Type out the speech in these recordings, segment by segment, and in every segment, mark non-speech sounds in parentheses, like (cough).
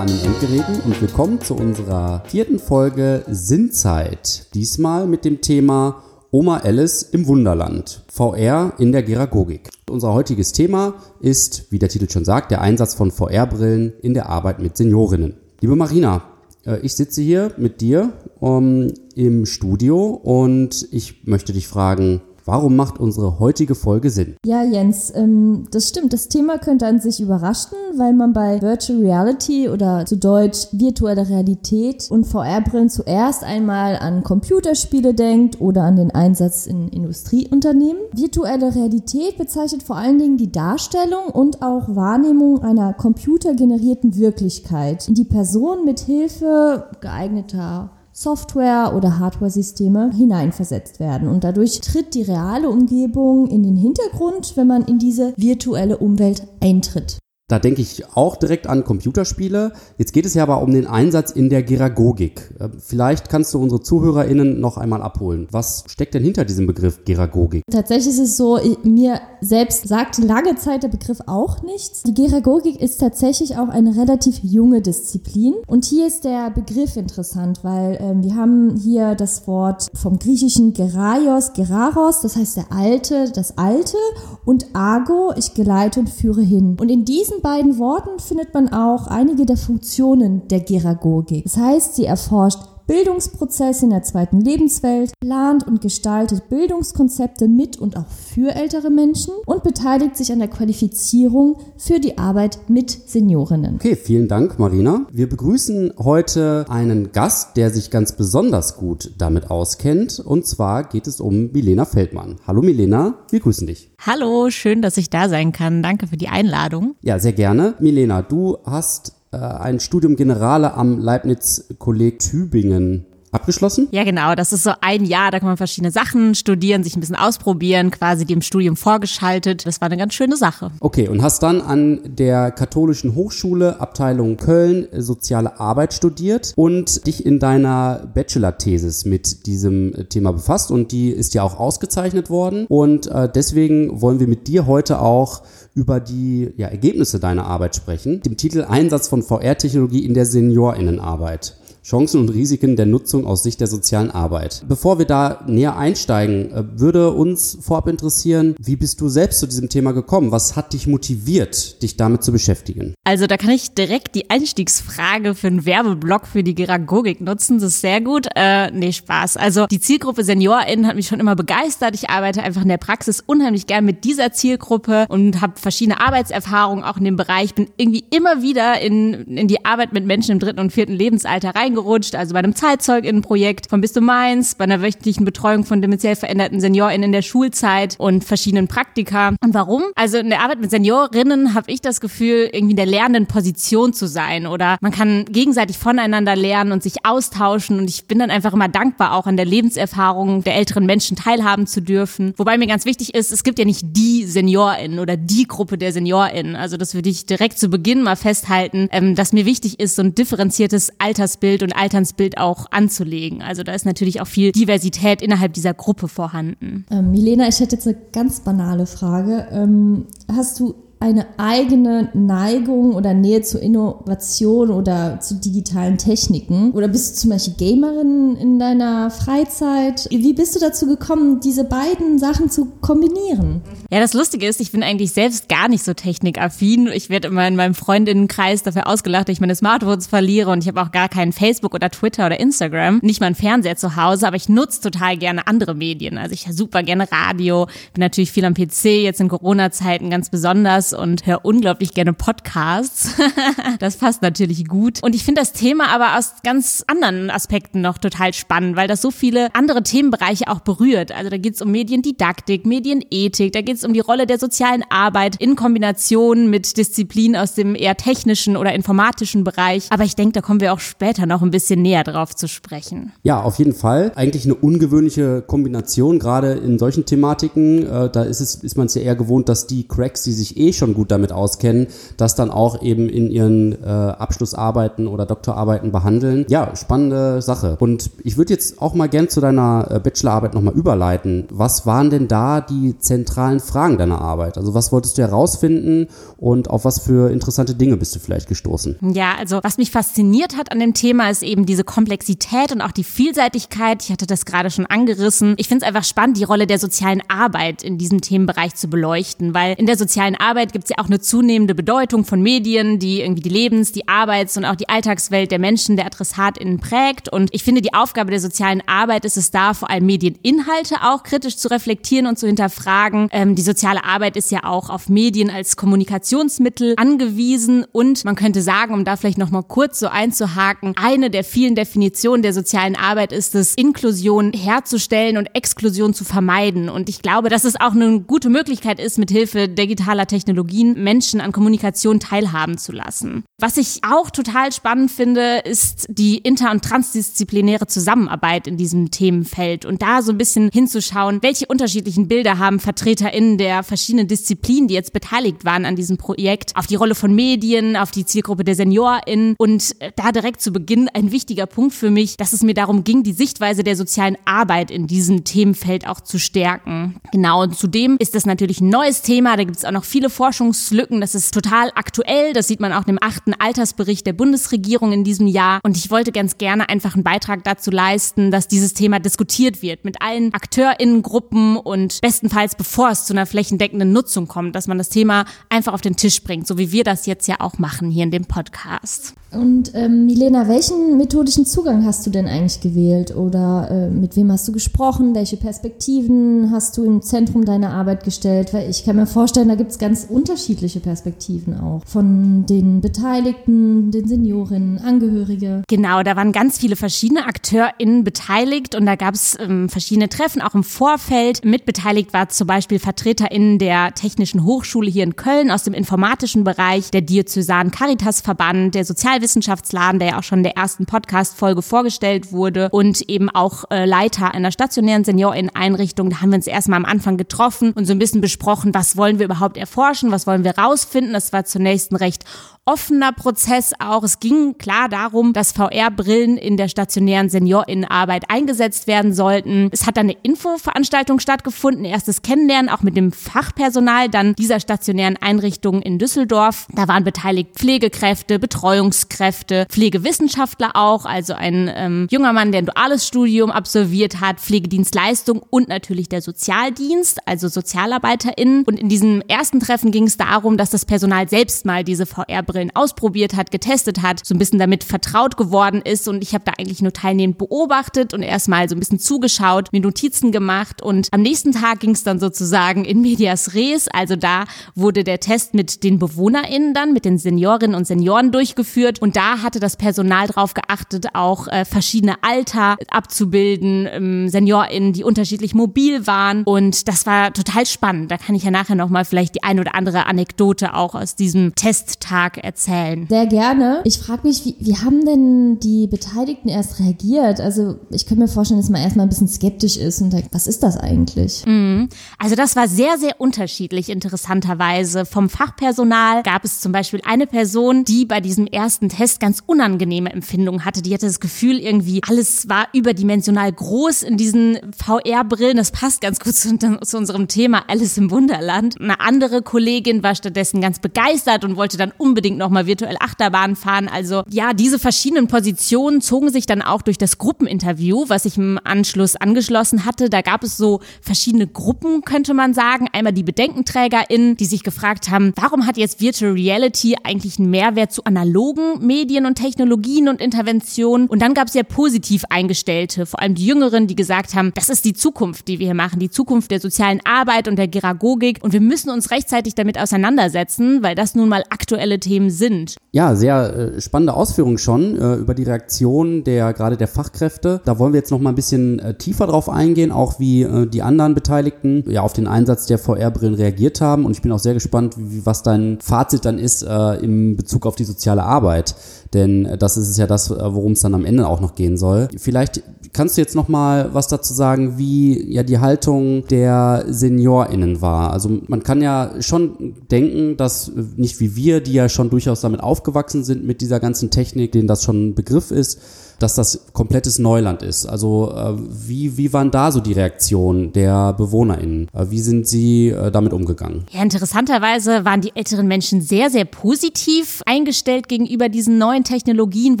an den Endgeräten und willkommen zu unserer vierten Folge Sinnzeit. Diesmal mit dem Thema Oma Alice im Wunderland. VR in der Geragogik. Unser heutiges Thema ist, wie der Titel schon sagt, der Einsatz von VR-Brillen in der Arbeit mit Seniorinnen. Liebe Marina, äh, ich sitze hier mit dir um, ähm, im Studio und ich möchte dich fragen, Warum macht unsere heutige Folge Sinn? Ja, Jens, ähm, das stimmt. Das Thema könnte an sich überraschen, weil man bei Virtual Reality oder zu Deutsch virtuelle Realität und VR-Brillen zuerst einmal an Computerspiele denkt oder an den Einsatz in Industrieunternehmen. Virtuelle Realität bezeichnet vor allen Dingen die Darstellung und auch Wahrnehmung einer computergenerierten Wirklichkeit, in die Person mit Hilfe geeigneter Software- oder Hardware-Systeme hineinversetzt werden. Und dadurch tritt die reale Umgebung in den Hintergrund, wenn man in diese virtuelle Umwelt eintritt. Da denke ich auch direkt an Computerspiele. Jetzt geht es ja aber um den Einsatz in der Geragogik. Äh, vielleicht kannst du unsere ZuhörerInnen noch einmal abholen. Was steckt denn hinter diesem Begriff Geragogik? Tatsächlich ist es so, mir selbst sagt lange Zeit der Begriff auch nichts. Die Geragogik ist tatsächlich auch eine relativ junge Disziplin. Und hier ist der Begriff interessant, weil äh, wir haben hier das Wort vom griechischen Geraios, Geraros, das heißt der Alte, das Alte und Ago, ich geleite und führe hin. Und in diesem beiden Worten findet man auch einige der Funktionen der Geragogik. Das heißt, sie erforscht Bildungsprozesse in der zweiten Lebenswelt, plant und gestaltet Bildungskonzepte mit und auch für ältere Menschen und beteiligt sich an der Qualifizierung für die Arbeit mit Seniorinnen. Okay, vielen Dank, Marina. Wir begrüßen heute einen Gast, der sich ganz besonders gut damit auskennt. Und zwar geht es um Milena Feldmann. Hallo Milena, wir grüßen dich. Hallo, schön, dass ich da sein kann. Danke für die Einladung. Ja, sehr gerne. Milena, du hast ein Studium Generale am Leibniz-Kolleg Tübingen abgeschlossen? Ja, genau. Das ist so ein Jahr, da kann man verschiedene Sachen studieren, sich ein bisschen ausprobieren, quasi dem Studium vorgeschaltet. Das war eine ganz schöne Sache. Okay, und hast dann an der Katholischen Hochschule, Abteilung Köln, Soziale Arbeit studiert und dich in deiner Bachelor-Thesis mit diesem Thema befasst und die ist ja auch ausgezeichnet worden. Und äh, deswegen wollen wir mit dir heute auch über die ja, Ergebnisse deiner Arbeit sprechen, dem Titel Einsatz von VR-Technologie in der Seniorinnenarbeit. Chancen und Risiken der Nutzung aus Sicht der sozialen Arbeit. Bevor wir da näher einsteigen, äh, würde uns vorab interessieren, wie bist du selbst zu diesem Thema gekommen? Was hat dich motiviert, dich damit zu beschäftigen? Also da kann ich direkt die Einstiegsfrage für einen Werbeblock für die Geragogik nutzen. Das ist sehr gut. Äh, nee, Spaß. Also die Zielgruppe SeniorInnen hat mich schon immer begeistert. Ich arbeite einfach in der Praxis unheimlich gern mit dieser Zielgruppe und habe verschiedene Arbeitserfahrungen auch in dem Bereich. Bin irgendwie immer wieder in, in die Arbeit mit Menschen im dritten und vierten Lebensalter rein reingerutscht, also bei einem Zeitzeuginnenprojekt von Bis du Mainz, bei einer wöchentlichen Betreuung von dementiell veränderten SeniorInnen in der Schulzeit und verschiedenen Praktika. Und warum? Also in der Arbeit mit Seniorinnen habe ich das Gefühl, irgendwie in der lernenden Position zu sein oder man kann gegenseitig voneinander lernen und sich austauschen und ich bin dann einfach immer dankbar, auch an der Lebenserfahrung der älteren Menschen teilhaben zu dürfen. Wobei mir ganz wichtig ist, es gibt ja nicht die SeniorInnen oder die Gruppe der SeniorInnen. Also das würde ich direkt zu Beginn mal festhalten, ähm, dass mir wichtig ist, so ein differenziertes Altersbild Bild und Alternsbild auch anzulegen. Also da ist natürlich auch viel Diversität innerhalb dieser Gruppe vorhanden. Ähm, Milena, ich hätte jetzt eine ganz banale Frage. Ähm, hast du eine eigene Neigung oder Nähe zu Innovation oder zu digitalen Techniken? Oder bist du zum Beispiel Gamerin in deiner Freizeit? Wie bist du dazu gekommen, diese beiden Sachen zu kombinieren? Ja, das Lustige ist, ich bin eigentlich selbst gar nicht so technikaffin. Ich werde immer in meinem Freundinnenkreis dafür ausgelacht, dass ich meine Smartphones verliere und ich habe auch gar keinen Facebook oder Twitter oder Instagram. Nicht mal einen Fernseher zu Hause, aber ich nutze total gerne andere Medien. Also ich super gerne Radio, bin natürlich viel am PC, jetzt in Corona-Zeiten ganz besonders und höre unglaublich gerne Podcasts. (laughs) das passt natürlich gut. Und ich finde das Thema aber aus ganz anderen Aspekten noch total spannend, weil das so viele andere Themenbereiche auch berührt. Also da geht es um Mediendidaktik, Medienethik, da geht es um die Rolle der sozialen Arbeit in Kombination mit Disziplinen aus dem eher technischen oder informatischen Bereich. Aber ich denke, da kommen wir auch später noch ein bisschen näher drauf zu sprechen. Ja, auf jeden Fall. Eigentlich eine ungewöhnliche Kombination, gerade in solchen Thematiken. Äh, da ist, es, ist man es ja eher gewohnt, dass die Cracks, die sich eh schon gut damit auskennen, das dann auch eben in ihren äh, Abschlussarbeiten oder Doktorarbeiten behandeln. Ja, spannende Sache. Und ich würde jetzt auch mal gern zu deiner äh, Bachelorarbeit nochmal überleiten. Was waren denn da die zentralen Fragen deiner Arbeit? Also was wolltest du herausfinden und auf was für interessante Dinge bist du vielleicht gestoßen? Ja, also was mich fasziniert hat an dem Thema ist eben diese Komplexität und auch die Vielseitigkeit. Ich hatte das gerade schon angerissen. Ich finde es einfach spannend, die Rolle der sozialen Arbeit in diesem Themenbereich zu beleuchten, weil in der sozialen Arbeit gibt es ja auch eine zunehmende Bedeutung von Medien, die irgendwie die Lebens-, die Arbeits- und auch die Alltagswelt der Menschen, der AdressatInnen prägt. Und ich finde, die Aufgabe der sozialen Arbeit ist es da, vor allem Medieninhalte auch kritisch zu reflektieren und zu hinterfragen. Ähm, die soziale Arbeit ist ja auch auf Medien als Kommunikationsmittel angewiesen und man könnte sagen, um da vielleicht noch mal kurz so einzuhaken, eine der vielen Definitionen der sozialen Arbeit ist es, Inklusion herzustellen und Exklusion zu vermeiden. Und ich glaube, dass es auch eine gute Möglichkeit ist, mit Hilfe digitaler Technologien Menschen an Kommunikation teilhaben zu lassen. Was ich auch total spannend finde, ist die inter- und transdisziplinäre Zusammenarbeit in diesem Themenfeld und da so ein bisschen hinzuschauen, welche unterschiedlichen Bilder haben VertreterInnen der verschiedenen Disziplinen, die jetzt beteiligt waren an diesem Projekt, auf die Rolle von Medien, auf die Zielgruppe der SeniorInnen und äh, da direkt zu Beginn ein wichtiger Punkt für mich, dass es mir darum ging, die Sichtweise der sozialen Arbeit in diesem Themenfeld auch zu stärken. Genau, und zudem ist das natürlich ein neues Thema, da gibt es auch noch viele Forschungslücken, das ist total aktuell, das sieht man auch im achten Altersbericht der Bundesregierung in diesem Jahr und ich wollte ganz gerne einfach einen Beitrag dazu leisten, dass dieses Thema diskutiert wird mit allen AkteurInnengruppen und bestenfalls bevor es zu einer flächendeckenden Nutzung kommt, dass man das Thema einfach auf den Tisch bringt, so wie wir das jetzt ja auch machen hier in dem Podcast. Und ähm, Milena, welchen methodischen Zugang hast du denn eigentlich gewählt oder äh, mit wem hast du gesprochen? Welche Perspektiven hast du im Zentrum deiner Arbeit gestellt? Weil ich kann mir vorstellen, da gibt es ganz unterschiedliche Perspektiven auch von den Beteiligten, den Seniorinnen, Angehörige. Genau, da waren ganz viele verschiedene AkteurInnen beteiligt und da gab es ähm, verschiedene Treffen auch im Vorfeld. Mitbeteiligt war zum Beispiel VertreterInnen der Technischen Hochschule hier in Köln aus dem informatischen Bereich, der Diözesan Caritas Verband, der Sozial Sozialwissenschaftsladen, der ja auch schon in der ersten Podcast-Folge vorgestellt wurde und eben auch äh, Leiter einer stationären Senioreneinrichtung. Da haben wir uns erstmal am Anfang getroffen und so ein bisschen besprochen, was wollen wir überhaupt erforschen, was wollen wir rausfinden. Das war zunächst ein recht offener Prozess auch. Es ging klar darum, dass VR-Brillen in der stationären Seniorinnenarbeit eingesetzt werden sollten. Es hat dann eine Infoveranstaltung stattgefunden, erstes Kennenlernen auch mit dem Fachpersonal dann dieser stationären Einrichtung in Düsseldorf. Da waren beteiligt Pflegekräfte, Betreuungskräfte, Pflegewissenschaftler auch, also ein ähm, junger Mann, der ein duales Studium absolviert hat, Pflegedienstleistung und natürlich der Sozialdienst, also SozialarbeiterInnen. Und in diesem ersten Treffen ging es darum, dass das Personal selbst mal diese VR-Brillen Brillen ausprobiert hat, getestet hat, so ein bisschen damit vertraut geworden ist. Und ich habe da eigentlich nur teilnehmend beobachtet und erstmal so ein bisschen zugeschaut, mir Notizen gemacht. Und am nächsten Tag ging es dann sozusagen in medias res, also da wurde der Test mit den BewohnerInnen dann, mit den Seniorinnen und Senioren durchgeführt. Und da hatte das Personal darauf geachtet, auch äh, verschiedene Alter abzubilden, ähm, SeniorInnen, die unterschiedlich mobil waren. Und das war total spannend. Da kann ich ja nachher nochmal vielleicht die ein oder andere Anekdote auch aus diesem Testtag erzählen. Sehr gerne. Ich frage mich, wie, wie haben denn die Beteiligten erst reagiert? Also ich könnte mir vorstellen, dass man erstmal ein bisschen skeptisch ist und denkt, was ist das eigentlich? Mhm. Also das war sehr, sehr unterschiedlich, interessanterweise. Vom Fachpersonal gab es zum Beispiel eine Person, die bei diesem ersten Test ganz unangenehme Empfindungen hatte. Die hatte das Gefühl, irgendwie alles war überdimensional groß in diesen VR-Brillen. Das passt ganz gut zu, zu unserem Thema Alice im Wunderland. Eine andere Kollegin war stattdessen ganz begeistert und wollte dann unbedingt nochmal virtuell Achterbahn fahren. Also ja, diese verschiedenen Positionen zogen sich dann auch durch das Gruppeninterview, was ich im Anschluss angeschlossen hatte. Da gab es so verschiedene Gruppen, könnte man sagen. Einmal die BedenkenträgerInnen, die sich gefragt haben, warum hat jetzt Virtual Reality eigentlich einen Mehrwert zu analogen Medien und Technologien und Interventionen? Und dann gab es ja positiv Eingestellte, vor allem die Jüngeren, die gesagt haben, das ist die Zukunft, die wir hier machen, die Zukunft der sozialen Arbeit und der Geragogik. Und wir müssen uns rechtzeitig damit auseinandersetzen, weil das nun mal aktuelle Themen sind. Ja, sehr äh, spannende Ausführungen schon äh, über die Reaktion der gerade der Fachkräfte. Da wollen wir jetzt noch mal ein bisschen äh, tiefer drauf eingehen, auch wie äh, die anderen Beteiligten ja auf den Einsatz der VR-Brillen reagiert haben. Und ich bin auch sehr gespannt, wie, was dein Fazit dann ist äh, im Bezug auf die soziale Arbeit. Denn das ist ja das, worum es dann am Ende auch noch gehen soll. Vielleicht Kannst du jetzt noch mal was dazu sagen, wie ja die Haltung der SeniorInnen war? Also man kann ja schon denken, dass nicht wie wir, die ja schon durchaus damit aufgewachsen sind mit dieser ganzen Technik, denen das schon ein Begriff ist, dass das komplettes Neuland ist. Also äh, wie, wie waren da so die Reaktionen der BewohnerInnen? Äh, wie sind sie äh, damit umgegangen? Ja, interessanterweise waren die älteren Menschen sehr, sehr positiv eingestellt gegenüber diesen neuen Technologien,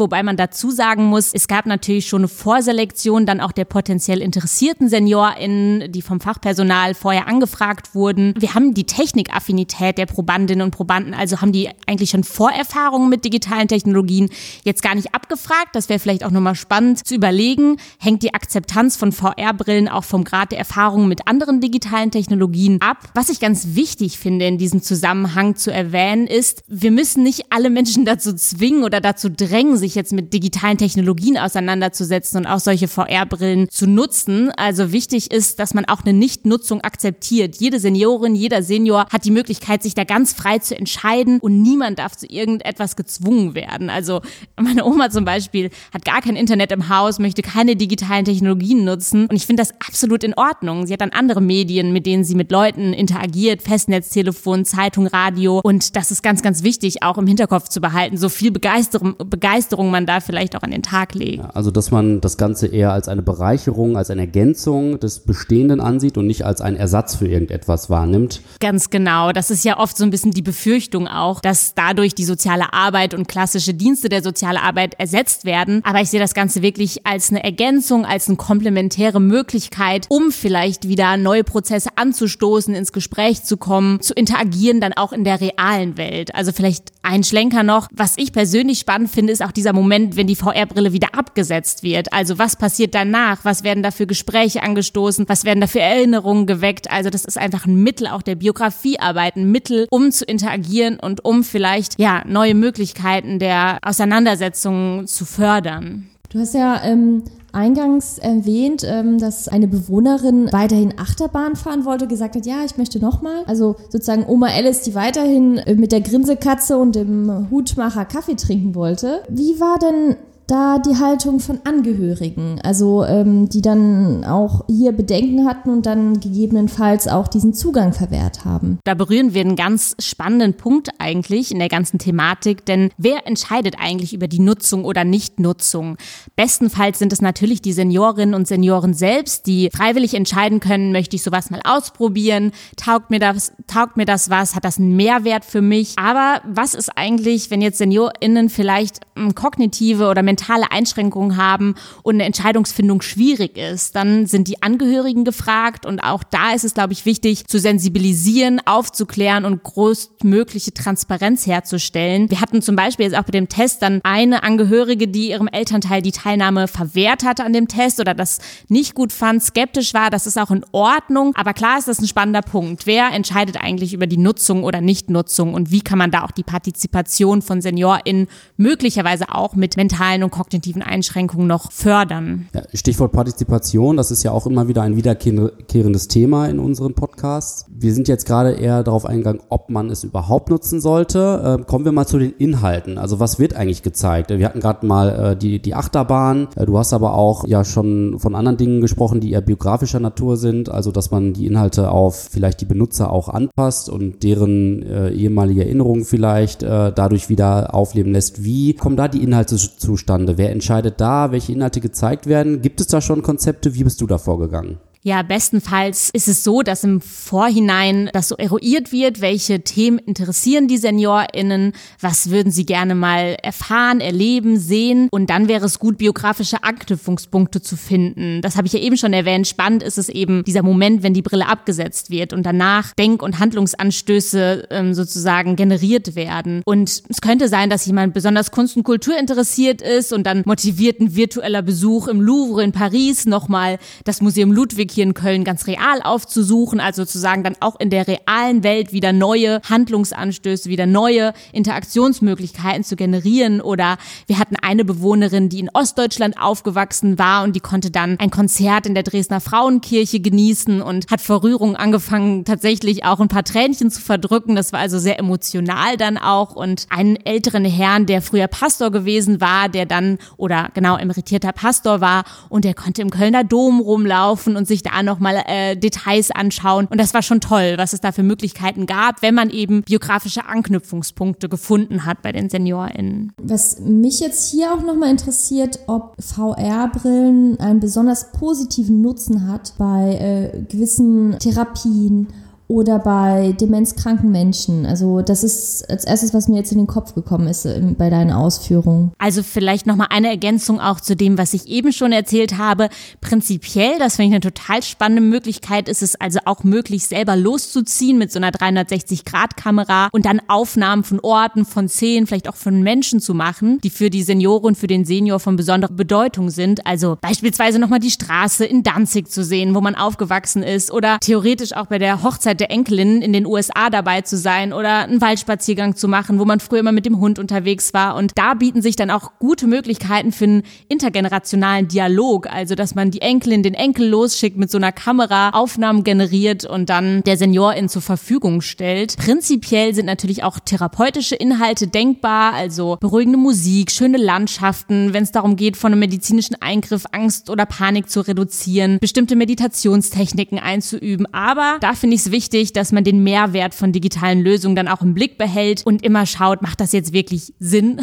wobei man dazu sagen muss, es gab natürlich schon eine Vorselektion dann auch der potenziell interessierten SeniorInnen, die vom Fachpersonal vorher angefragt wurden. Wir haben die Technikaffinität der Probandinnen und Probanden, also haben die eigentlich schon Vorerfahrungen mit digitalen Technologien jetzt gar nicht abgefragt. Das wäre vielleicht auch auch nochmal spannend zu überlegen, hängt die Akzeptanz von VR-Brillen auch vom Grad der Erfahrung mit anderen digitalen Technologien ab. Was ich ganz wichtig finde in diesem Zusammenhang zu erwähnen ist, wir müssen nicht alle Menschen dazu zwingen oder dazu drängen, sich jetzt mit digitalen Technologien auseinanderzusetzen und auch solche VR-Brillen zu nutzen. Also wichtig ist, dass man auch eine Nichtnutzung akzeptiert. Jede Seniorin, jeder Senior hat die Möglichkeit, sich da ganz frei zu entscheiden und niemand darf zu irgendetwas gezwungen werden. Also meine Oma zum Beispiel hat gar gar kein Internet im Haus, möchte keine digitalen Technologien nutzen. Und ich finde das absolut in Ordnung. Sie hat dann andere Medien, mit denen sie mit Leuten interagiert, Festnetztelefon, Zeitung, Radio. Und das ist ganz, ganz wichtig, auch im Hinterkopf zu behalten, so viel Begeisterung, Begeisterung man da vielleicht auch an den Tag legt. Ja, also, dass man das Ganze eher als eine Bereicherung, als eine Ergänzung des Bestehenden ansieht und nicht als einen Ersatz für irgendetwas wahrnimmt. Ganz genau. Das ist ja oft so ein bisschen die Befürchtung auch, dass dadurch die soziale Arbeit und klassische Dienste der sozialen Arbeit ersetzt werden. Aber ich sehe das Ganze wirklich als eine Ergänzung, als eine komplementäre Möglichkeit, um vielleicht wieder neue Prozesse anzustoßen, ins Gespräch zu kommen, zu interagieren dann auch in der realen Welt. Also vielleicht ein Schlenker noch. Was ich persönlich spannend finde, ist auch dieser Moment, wenn die VR-Brille wieder abgesetzt wird. Also was passiert danach? Was werden da für Gespräche angestoßen? Was werden da für Erinnerungen geweckt? Also das ist einfach ein Mittel auch der Biografiearbeit, ein Mittel, um zu interagieren und um vielleicht ja neue Möglichkeiten der Auseinandersetzung zu fördern. Du hast ja ähm, eingangs erwähnt, ähm, dass eine Bewohnerin weiterhin Achterbahn fahren wollte, gesagt hat, ja, ich möchte nochmal. Also sozusagen Oma Alice, die weiterhin äh, mit der Grinsekatze und dem Hutmacher Kaffee trinken wollte. Wie war denn da die Haltung von Angehörigen, also ähm, die dann auch hier Bedenken hatten und dann gegebenenfalls auch diesen Zugang verwehrt haben. Da berühren wir einen ganz spannenden Punkt eigentlich in der ganzen Thematik, denn wer entscheidet eigentlich über die Nutzung oder Nichtnutzung? Bestenfalls sind es natürlich die Seniorinnen und Senioren selbst, die freiwillig entscheiden können, möchte ich sowas mal ausprobieren, taugt mir das, taugt mir das was, hat das einen Mehrwert für mich? Aber was ist eigentlich, wenn jetzt SeniorInnen vielleicht ähm, kognitive oder mentale mentale Einschränkungen haben und eine Entscheidungsfindung schwierig ist, dann sind die Angehörigen gefragt und auch da ist es, glaube ich, wichtig zu sensibilisieren, aufzuklären und größtmögliche Transparenz herzustellen. Wir hatten zum Beispiel jetzt auch bei dem Test dann eine Angehörige, die ihrem Elternteil die Teilnahme verwehrt hatte an dem Test oder das nicht gut fand, skeptisch war. Das ist auch in Ordnung. Aber klar ist das ein spannender Punkt. Wer entscheidet eigentlich über die Nutzung oder Nichtnutzung und wie kann man da auch die Partizipation von SeniorInnen möglicherweise auch mit mentalen und und kognitiven Einschränkungen noch fördern. Ja, Stichwort Partizipation, das ist ja auch immer wieder ein wiederkehrendes Thema in unseren Podcasts. Wir sind jetzt gerade eher darauf eingegangen, ob man es überhaupt nutzen sollte. Äh, kommen wir mal zu den Inhalten. Also was wird eigentlich gezeigt? Wir hatten gerade mal äh, die, die Achterbahn. Äh, du hast aber auch ja schon von anderen Dingen gesprochen, die eher biografischer Natur sind. Also dass man die Inhalte auf vielleicht die Benutzer auch anpasst und deren äh, ehemalige Erinnerungen vielleicht äh, dadurch wieder aufleben lässt. Wie kommen da die Inhalte zustande? Zustande? Wer entscheidet da, welche Inhalte gezeigt werden? Gibt es da schon Konzepte? Wie bist du da vorgegangen? Ja, bestenfalls ist es so, dass im Vorhinein das so eruiert wird, welche Themen interessieren die SeniorInnen, was würden sie gerne mal erfahren, erleben, sehen und dann wäre es gut, biografische Anknüpfungspunkte zu finden. Das habe ich ja eben schon erwähnt. Spannend ist es eben dieser Moment, wenn die Brille abgesetzt wird und danach Denk- und Handlungsanstöße ähm, sozusagen generiert werden. Und es könnte sein, dass jemand besonders Kunst und Kultur interessiert ist und dann motiviert ein virtueller Besuch im Louvre in Paris nochmal das Museum Ludwig Seniorenklinik hier in Köln ganz real aufzusuchen, also sozusagen dann auch in der realen Welt wieder neue Handlungsanstöße, wieder neue Interaktionsmöglichkeiten zu generieren. Oder wir hatten eine Bewohnerin, die in Ostdeutschland aufgewachsen war und die konnte dann ein Konzert in der Dresdner Frauenkirche genießen und hat vor Rührung angefangen, tatsächlich auch ein paar Tränchen zu verdrücken. Das war also sehr emotional dann auch. Und einen älteren Herrn, der früher Pastor gewesen war, der dann, oder genau, emeritierter Pastor war und der konnte im Kölner Dom rumlaufen und sich da nochmal äh, Details anschauen. Und das war schon toll, was es da für Möglichkeiten gab, wenn man eben biografische Anknüpfungspunkte gefunden hat bei den SeniorInnen. Was mich jetzt hier auch nochmal interessiert, ob VR-Brillen einen besonders positiven Nutzen hat bei äh, gewissen Therapien oder bei demenzkranken Menschen? Also das ist als erstes, was mir jetzt in den Kopf gekommen ist äh, bei deinen Ausführungen. Also vielleicht nochmal eine Ergänzung auch zu dem, was ich eben schon erzählt habe. Prinzipiell, das finde ich eine total spannende Möglichkeit, ist es also auch möglich, selber loszuziehen mit so einer 360-Grad-Kamera und dann Aufnahmen von Orten, von Szenen, vielleicht auch von Menschen zu machen, die für die Senioren, für den Senior von besonderer Bedeutung sind. Also beispielsweise nochmal die Straße in Danzig zu sehen, wo man aufgewachsen ist oder theoretisch auch bei der Hochzeit der Enkelin in den USA dabei zu sein oder einen Waldspaziergang zu machen, wo man früher immer mit dem Hund unterwegs war. Und da bieten sich dann auch gute Möglichkeiten für einen intergenerationalen Dialog. Also, dass man die Enkelin den Enkel losschickt mit so einer Kamera, Aufnahmen generiert und dann der Seniorin zur Verfügung stellt. Prinzipiell sind natürlich auch therapeutische Inhalte denkbar, also beruhigende Musik, schöne Landschaften, wenn es darum geht, von einem medizinischen Eingriff Angst oder Panik zu reduzieren, bestimmte Meditationstechniken einzuüben. Aber da finde ich es wichtig, wichtig, dass man den Mehrwert von digitalen Lösungen dann auch im Blick behält und immer schaut, macht das jetzt wirklich Sinn?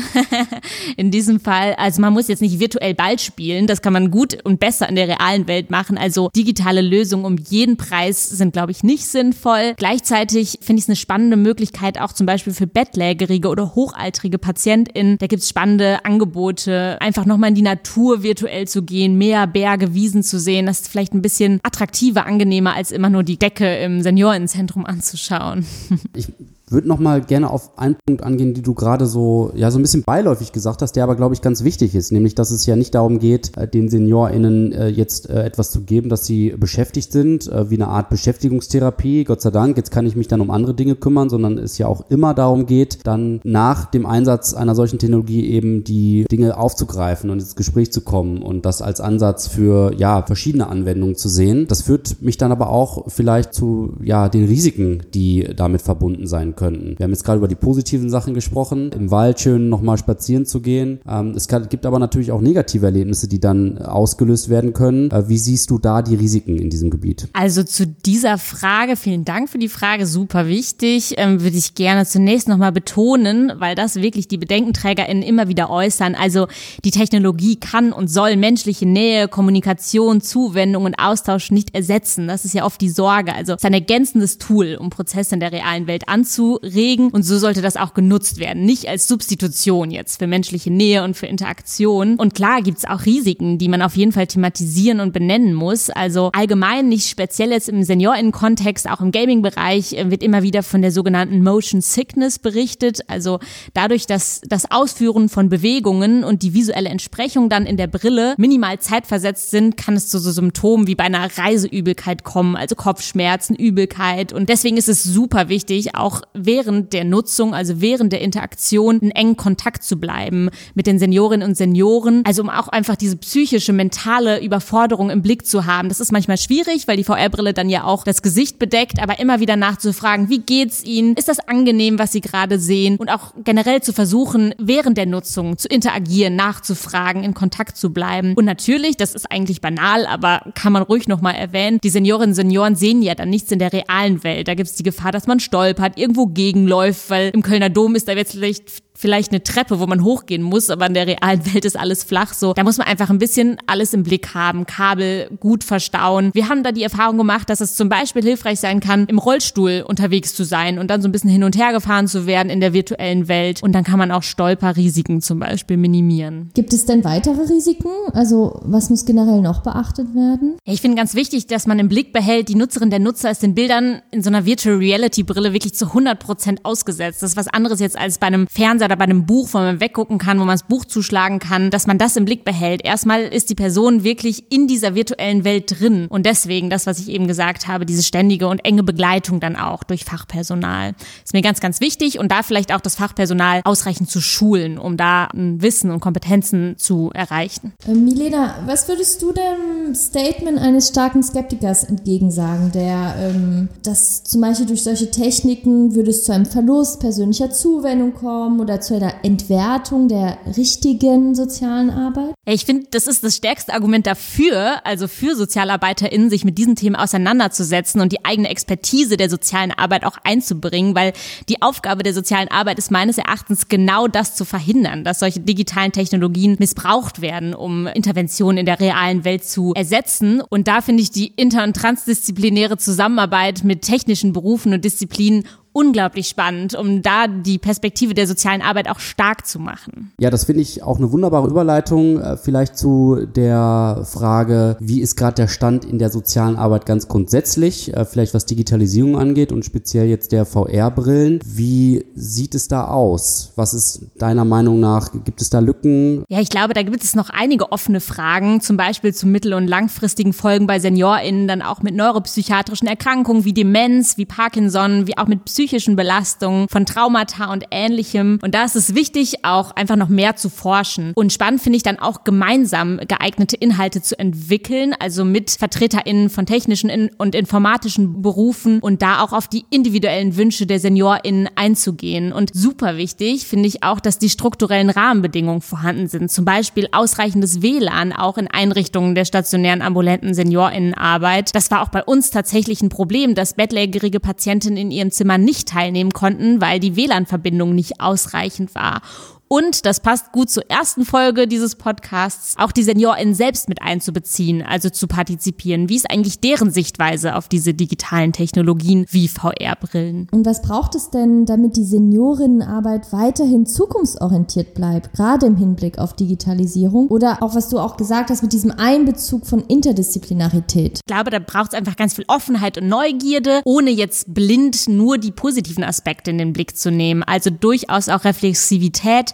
(laughs) in diesem Fall. Also man muss jetzt nicht virtuell Ball spielen, das kann man gut und besser in der realen Welt machen. Also digitale Lösungen um jeden Preis sind, glaube ich, nicht sinnvoll. Gleichzeitig finde ich es eine spannende Möglichkeit auch zum Beispiel für bettlägerige oder hochaltrige PatientInnen. Da gibt es spannende Angebote, einfach nochmal in die Natur virtuell zu gehen, mehr Berge, Wiesen zu sehen. Das ist vielleicht ein bisschen attraktiver, angenehmer als immer nur die Decke im Senioren Zentrum anzuschauen. Ich würde noch mal gerne auf einen Punkt angehen, die du gerade so ja so ein bisschen beiläufig gesagt hast, der aber glaube ich ganz wichtig ist, nämlich dass es ja nicht darum geht, äh, den Seniorinnen äh, jetzt äh, etwas zu geben, dass sie beschäftigt sind, wie eine Art Beschäftigungstherapie. Gott sei Dank, jetzt kann ich mich dann um andere Dinge kümmern, sondern es ja auch immer darum geht, dann nach dem Einsatz einer solchen Technologie eben die Dinge aufzugreifen und ins Gespräch zu kommen und das als Ansatz für ja verschiedene Anwendungen zu sehen. Das führt mich dann aber auch vielleicht zu ja den Risiken, die damit verbunden sein könnten. Wir haben jetzt gerade über die positiven Sachen gesprochen, im Wald schön nochmal spazieren zu gehen. Ähm, es gibt aber natürlich auch negative Erlebnisse, die dann ausgelöst werden können. Äh, wie siehst du da die Risiken in diesem Gebiet? Also zu dieser Frage, vielen Dank für die Frage, super wichtig, ähm, würde ich gerne zunächst nochmal betonen, weil das wirklich die BedenkenträgerInnen immer wieder äußern. Also die Technologie kann und soll menschliche Nähe, Kommunikation, Zuwendung und Austausch nicht ersetzen. Das ist ja oft die Sorge. Also es ist ein ergänzendes Tool, um Prozesse in der realen Welt anzu anzuregen. Und so sollte das auch genutzt werden. Nicht als Substitution jetzt für menschliche Nähe und für Interaktion. Und klar gibt's auch Risiken, die man auf jeden Fall thematisieren und benennen muss. Also allgemein nicht speziell jetzt im Seniorinnen-Kontext, auch im Gaming-Bereich äh, wird immer wieder von der sogenannten Motion Sickness berichtet. Also dadurch, dass das Ausführen von Bewegungen und die visuelle Entsprechung dann in der Brille minimal zeitversetzt sind, kann es zu so Symptomen wie bei einer Reiseübelkeit kommen, also Kopfschmerzen, Übelkeit. Und deswegen ist es super wichtig, auch während der Nutzung, also während der Interaktion in engen Kontakt zu bleiben mit den Seniorinnen und Senioren. Also um auch einfach diese psychische, mentale Überforderung im Blick zu haben. Das ist manchmal schwierig, weil die VR-Brille dann ja auch das Gesicht bedeckt, aber immer wieder nachzufragen, wie geht's Ihnen? Ist das angenehm, was Sie gerade sehen? Und auch generell zu versuchen, während der Nutzung zu interagieren, nachzufragen, in Kontakt zu bleiben. Und natürlich, das ist eigentlich banal, aber kann man ruhig nochmal erwähnen, die Seniorinnen und Senioren sehen ja dann nichts in der realen Welt. Da gibt es die Gefahr, dass man stolpert, irgendwo gegenläuft, weil im Kölner Dom ist da jetzt vielleicht vielleicht eine Treppe, wo man hochgehen muss, aber in der realen Welt ist alles flach so. Da muss man einfach ein bisschen alles im Blick haben, Kabel gut verstauen. Wir haben da die Erfahrung gemacht, dass es zum Beispiel hilfreich sein kann, im Rollstuhl unterwegs zu sein und dann so ein bisschen hin und her gefahren zu werden in der virtuellen Welt. Und dann kann man auch Stolperrisiken zum Beispiel minimieren. Gibt es denn weitere Risiken? Also was muss generell noch beachtet werden? Ich finde ganz wichtig, dass man im Blick behält, die Nutzerin der Nutzer ist den Bildern in so einer Virtual Reality Brille wirklich zu 100 Prozent ausgesetzt. Das ist was anderes jetzt als bei einem Fernseher oder bei einem Buch, wo man weggucken kann, wo man das Buch zuschlagen kann, dass man das im Blick behält. Erstmal ist die Person wirklich in dieser virtuellen Welt drin und deswegen das, was ich eben gesagt habe, diese ständige und enge Begleitung dann auch durch Fachpersonal. Ist mir ganz, ganz wichtig und da vielleicht auch das Fachpersonal ausreichend zu schulen, um da Wissen und Kompetenzen zu erreichen. Äh, Milena, was würdest du dem Statement eines starken Skeptikers entgegensagen, der ähm, das zum Beispiel durch solche Techniken würde es zu einem Verlust persönlicher Zuwendung kommen oder zu einer Entwertung der richtigen sozialen Arbeit? Ich finde, das ist das stärkste Argument dafür, also für SozialarbeiterInnen, sich mit diesen Themen auseinanderzusetzen und die eigene Expertise der sozialen Arbeit auch einzubringen, weil die Aufgabe der sozialen Arbeit ist meines Erachtens genau das zu verhindern, dass solche digitalen Technologien missbraucht werden, um Interventionen in der realen Welt zu ersetzen. Und da finde ich die inter- und transdisziplinäre Zusammenarbeit mit technischen Berufen und Disziplinen unglaublich spannend, um da die Perspektive der sozialen Arbeit auch stark zu machen. Ja, das finde ich auch eine wunderbare Überleitung äh, vielleicht zu der Frage, wie ist gerade der Stand in der sozialen Arbeit ganz grundsätzlich, äh, vielleicht was Digitalisierung angeht und speziell jetzt der VR-Brillen. Wie sieht es da aus? Was ist deiner Meinung nach, gibt es da Lücken? Ja, ich glaube, da gibt es noch einige offene Fragen, zum Beispiel zu mittel- und langfristigen Folgen bei SeniorInnen, dann auch mit neuropsychiatrischen Erkrankungen wie Demenz, wie Parkinson, wie auch mit psychischen psychischen Belastungen, von Traumata und ähnlichem. Und da ist es wichtig, auch einfach noch mehr zu forschen. Und spannend finde ich dann auch gemeinsam geeignete Inhalte zu entwickeln, also mit VertreterInnen von technischen und informatischen Berufen und da auch auf die individuellen Wünsche der SeniorInnen einzugehen. Und super wichtig finde ich auch, dass die strukturellen Rahmenbedingungen vorhanden sind. Zum Beispiel ausreichendes WLAN auch in Einrichtungen der stationären ambulanten SeniorInnenarbeit. Das war auch bei uns tatsächlich ein Problem, dass bettlägerige Patientinnen in ihrem Zimmer nicht nicht teilnehmen konnten, weil die WLAN-Verbindung nicht ausreichend war. Und das passt gut zur ersten Folge dieses Podcasts, auch die SeniorInnen selbst mit einzubeziehen, also zu partizipieren. Wie ist eigentlich deren Sichtweise auf diese digitalen Technologien wie VR-Brillen? Und was braucht es denn, damit die Seniorinnenarbeit weiterhin zukunftsorientiert bleibt, gerade im Hinblick auf Digitalisierung? Oder auch, was du auch gesagt hast, mit diesem Einbezug von Interdisziplinarität? Ich glaube, da braucht es einfach ganz viel Offenheit und Neugierde, ohne jetzt blind nur die positiven Aspekte in den Blick zu nehmen. Also durchaus auch Reflexivität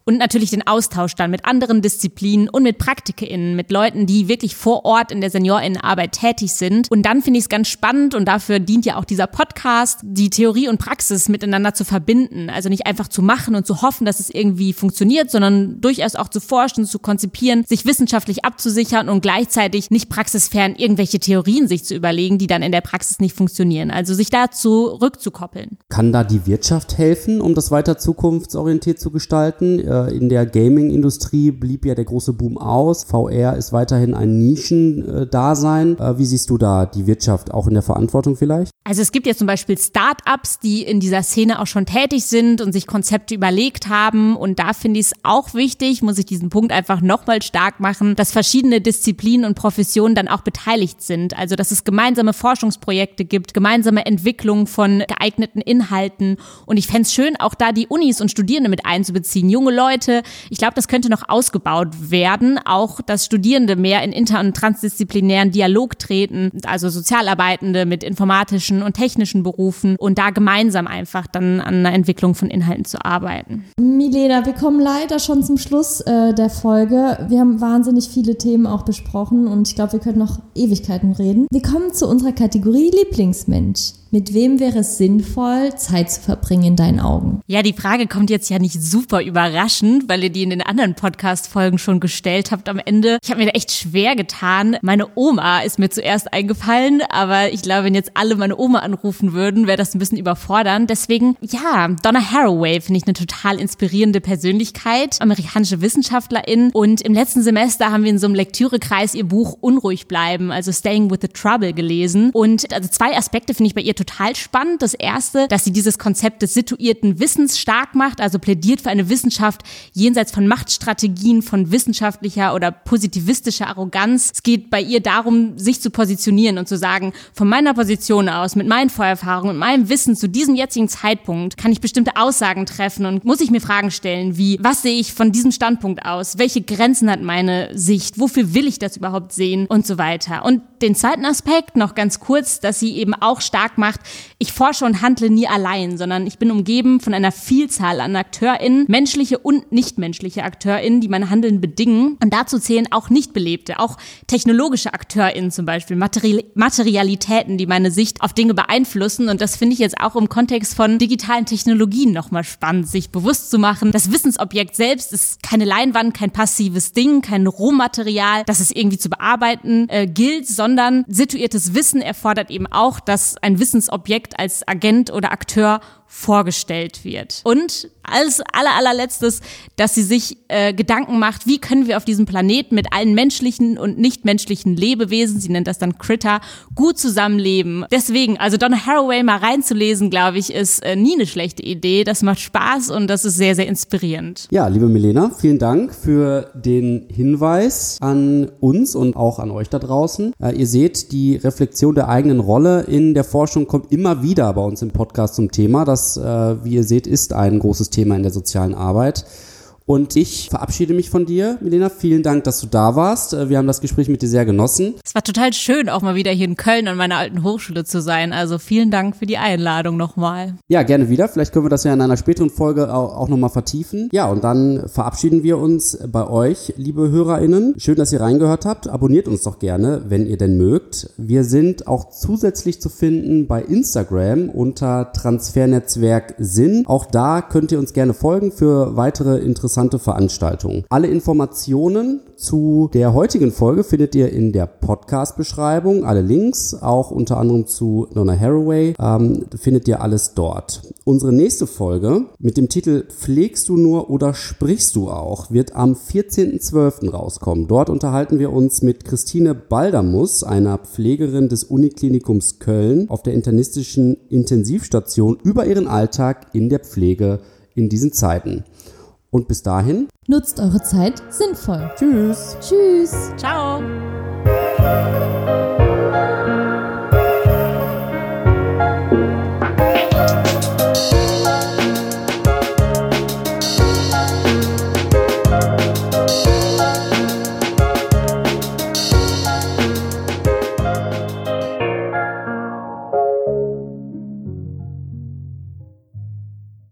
und natürlich den Austausch dann mit anderen Disziplinen und mit PraktikerInnen, mit Leuten, die wirklich vor Ort in der SeniorInnenarbeit tätig sind. Und dann finde ich es ganz spannend und dafür dient ja auch dieser Podcast, die Theorie und Praxis miteinander zu verbinden. Also nicht einfach zu machen und zu hoffen, dass es irgendwie funktioniert, sondern durchaus auch zu forschen, zu konzipieren, sich wissenschaftlich abzusichern und gleichzeitig nicht praxisfern irgendwelche Theorien sich zu überlegen, die dann in der Praxis nicht funktionieren. Also sich dazu rückzukoppeln. Kann da die Wirtschaft helfen, um das weiter zukunftsorientiert zu gestalten? Äh, in der Gaming-Industrie blieb ja der große Boom aus. VR ist weiterhin ein Nischendasein. Äh, wie siehst du da die Wirtschaft auch in der Verantwortung vielleicht? Also es gibt ja zum Beispiel Start-ups, die in dieser Szene auch schon tätig sind und sich Konzepte überlegt haben. Und da finde ich es auch wichtig, muss ich diesen Punkt einfach nochmal stark machen, dass verschiedene Disziplinen und Professionen dann auch beteiligt sind. Also dass es gemeinsame Forschungsprojekte gibt, gemeinsame Entwicklung von geeigneten Inhalten. Und ich fände es schön, auch da die Unis und Studierende mit einzubeziehen, junge Leute. Ich glaube, das könnte noch ausgebaut werden. Auch, dass Studierende mehr in inter- und transdisziplinären Dialog treten, also Sozialarbeitende mit informatischen und technischen Berufen und da gemeinsam einfach dann an einer Entwicklung von Inhalten zu arbeiten. Milena, wir kommen leider schon zum Schluss äh, der Folge. Wir haben wahnsinnig viele Themen auch besprochen und ich glaube, wir können noch Ewigkeiten reden. Wir kommen zu unserer Kategorie Lieblingsmensch. Mit wem wäre es sinnvoll, Zeit zu verbringen in deinen Augen? Ja, die Frage kommt jetzt ja nicht super überraschend, weil ihr die in den anderen Podcast-Folgen schon gestellt habt am Ende. Ich habe mir da echt schwer getan. Meine Oma ist mir zuerst eingefallen, aber ich glaube, wenn jetzt alle meine Oma anrufen würden, wäre das ein bisschen überfordernd. Deswegen, ja, Donna Haraway finde ich eine total inspirierende Persönlichkeit, amerikanische Wissenschaftlerin. Und im letzten Semester haben wir in so einem Lektürekreis ihr Buch Unruhig bleiben, also Staying with the Trouble gelesen. Und also zwei Aspekte finde ich bei ihr total spannend. Das erste, dass sie dieses Konzept des situierten Wissens stark macht, also plädiert für eine Wissenschaft jenseits von Machtstrategien, von wissenschaftlicher oder positivistischer Arroganz. Es geht bei ihr darum, sich zu positionieren und zu sagen, von meiner Position aus, mit meinen Vorerfahrungen, mit meinem Wissen zu diesem jetzigen Zeitpunkt kann ich bestimmte Aussagen treffen und muss ich mir Fragen stellen, wie, was sehe ich von diesem Standpunkt aus? Welche Grenzen hat meine Sicht? Wofür will ich das überhaupt sehen? Und so weiter. Und den zweiten Aspekt noch ganz kurz, dass sie eben auch stark macht, ich forsche und handle nie allein, sondern ich bin umgeben von einer Vielzahl an AkteurInnen, menschliche und nichtmenschliche AkteurInnen, die mein Handeln bedingen. Und dazu zählen auch nicht belebte, auch technologische AkteurInnen zum Beispiel, Materi Materialitäten, die meine Sicht auf Dinge beeinflussen. Und das finde ich jetzt auch im Kontext von digitalen Technologien nochmal spannend, sich bewusst zu machen. Das Wissensobjekt selbst ist keine Leinwand, kein passives Ding, kein Rohmaterial, das es irgendwie zu bearbeiten äh, gilt, sondern situiertes Wissen erfordert eben auch, dass ein Wissensobjekt als Agent oder Akteur vorgestellt wird. Und als aller, allerletztes, dass sie sich äh, Gedanken macht, wie können wir auf diesem Planeten mit allen menschlichen und nichtmenschlichen Lebewesen, sie nennt das dann Critter, gut zusammenleben. Deswegen, also Donna Haraway mal reinzulesen, glaube ich, ist äh, nie eine schlechte Idee. Das macht Spaß und das ist sehr, sehr inspirierend. Ja, liebe Milena, vielen Dank für den Hinweis an uns und auch an euch da draußen. Äh, ihr seht, die Reflexion der eigenen Rolle in der Forschung kommt immer wieder bei uns im Podcast zum Thema. Das das, äh, wie ihr seht, ist ein großes Thema in der sozialen Arbeit. Und ich verabschiede mich von dir, Milena. Vielen Dank, dass du da warst. Äh, wir haben das Gespräch mit dir sehr genossen. Es war total schön, auch mal wieder hier in Köln an meiner alten Hochschule zu sein. Also vielen Dank für die Einladung nochmal. Ja, gerne wieder. Vielleicht können wir das ja in einer späteren Folge auch, auch nochmal vertiefen. Ja, und dann verabschieden wir uns bei euch, liebe HörerInnen. Schön, dass ihr reingehört habt. Abonniert uns doch gerne, wenn ihr denn mögt. Wir sind auch zusätzlich zu finden bei Instagram unter Transfernetzwerk Sinn. Auch da könnt ihr uns gerne folgen für weitere interessante interessante Veranstaltungen. Alle Informationen zu der heutigen Folge findet ihr in der Podcast-Beschreibung. Alle Links, auch unter anderem zu Donna Haraway, ähm, findet ihr alles dort. Unsere nächste Folge mit dem Titel Pflegst du nur oder sprichst du auch wird am 14.12. rauskommen. Dort unterhalten wir uns mit Christine Baldamus, einer Pflegerin des Uniklinikums Köln auf der internistischen Intensivstation über ihren Alltag in der Pflege in diesen Zeiten. Und bis dahin. Nutzt eure Zeit sinnvoll. Tschüss. Tschüss. Ciao.